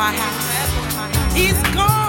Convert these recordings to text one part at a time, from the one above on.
my. He's gone.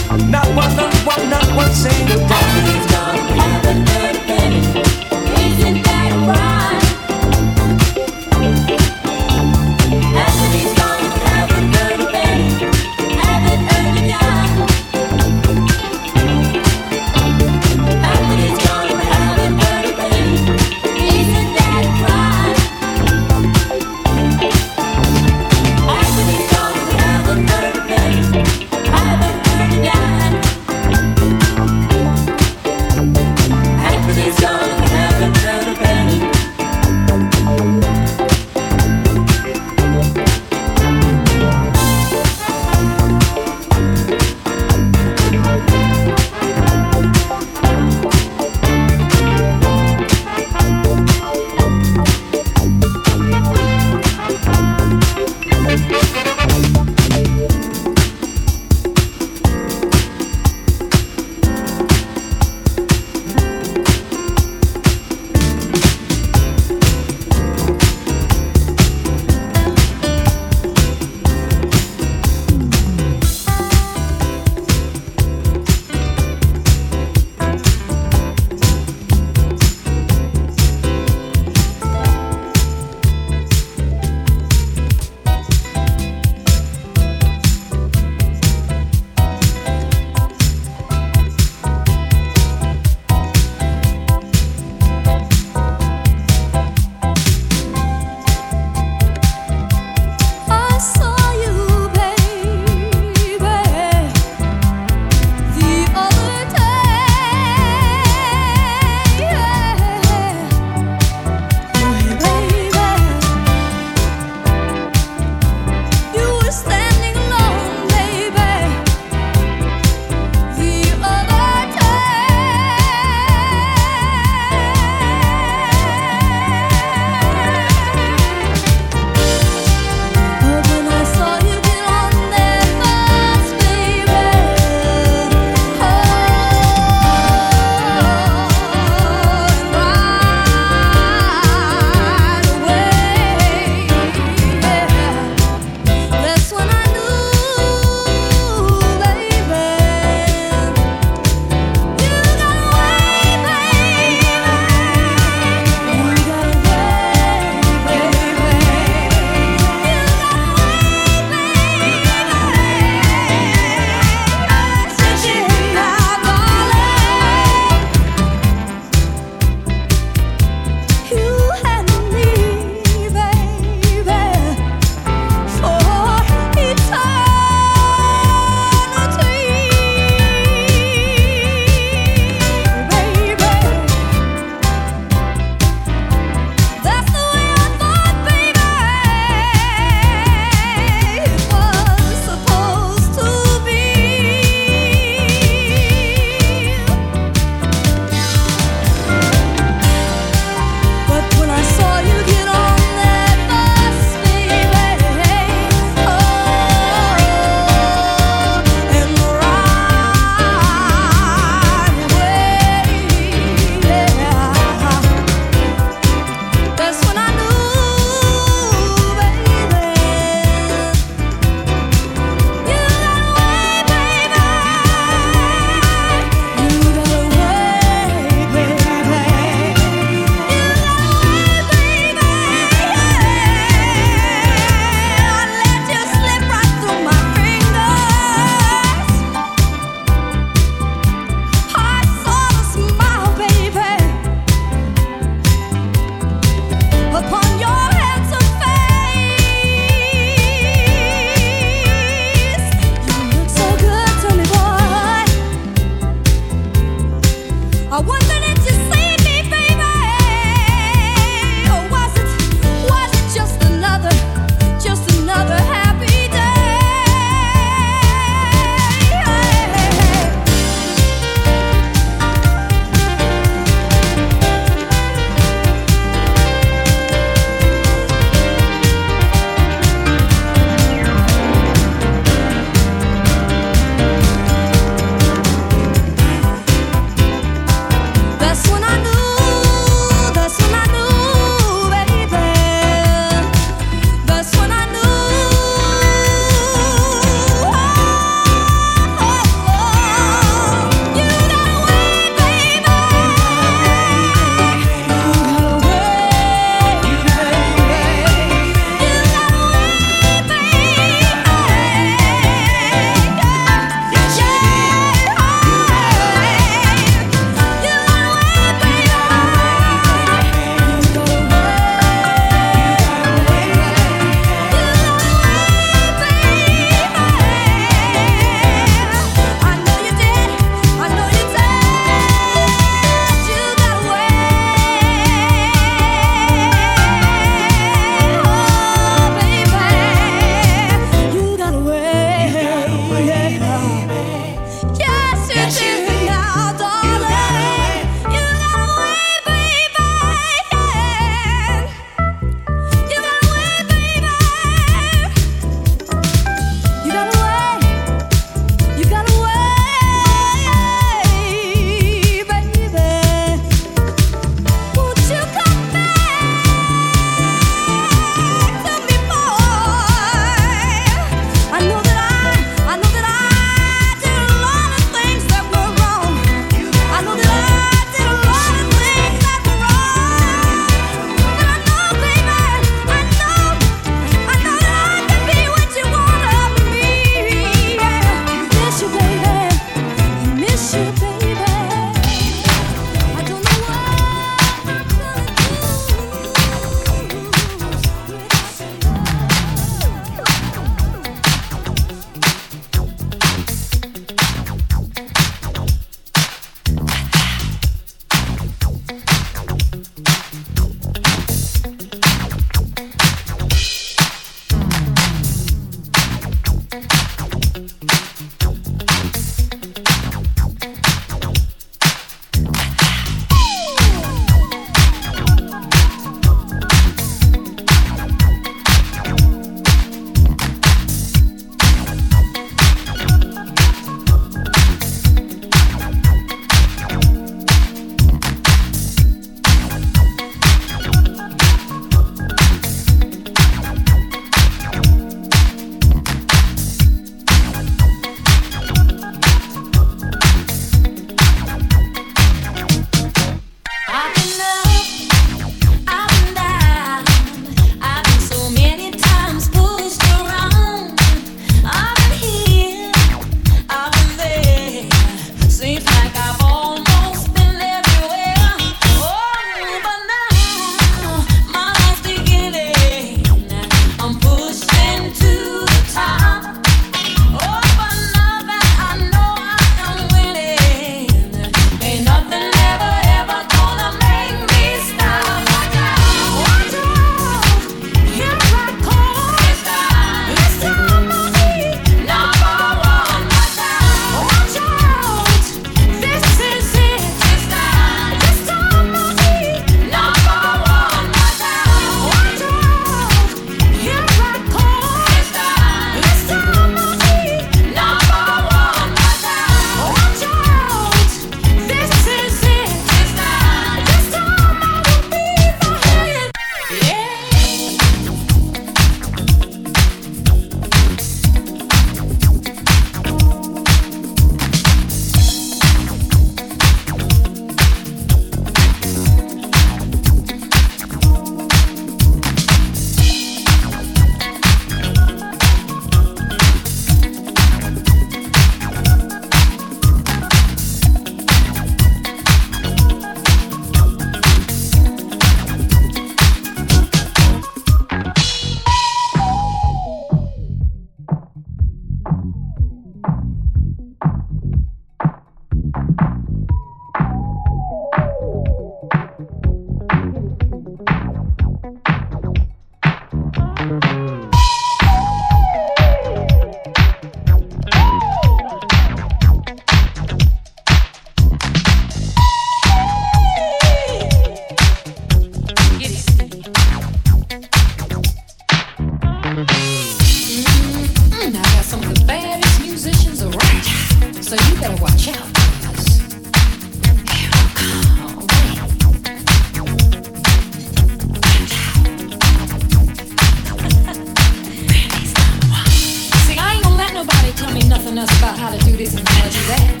us about how to do this and how to do that.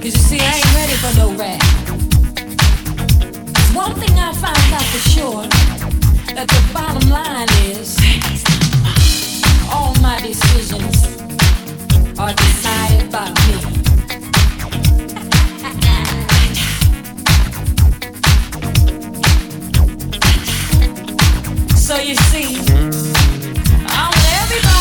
Cause you see, I ain't ready for no rap. One thing I found out for sure that the bottom line is all my decisions are decided by me. So you see,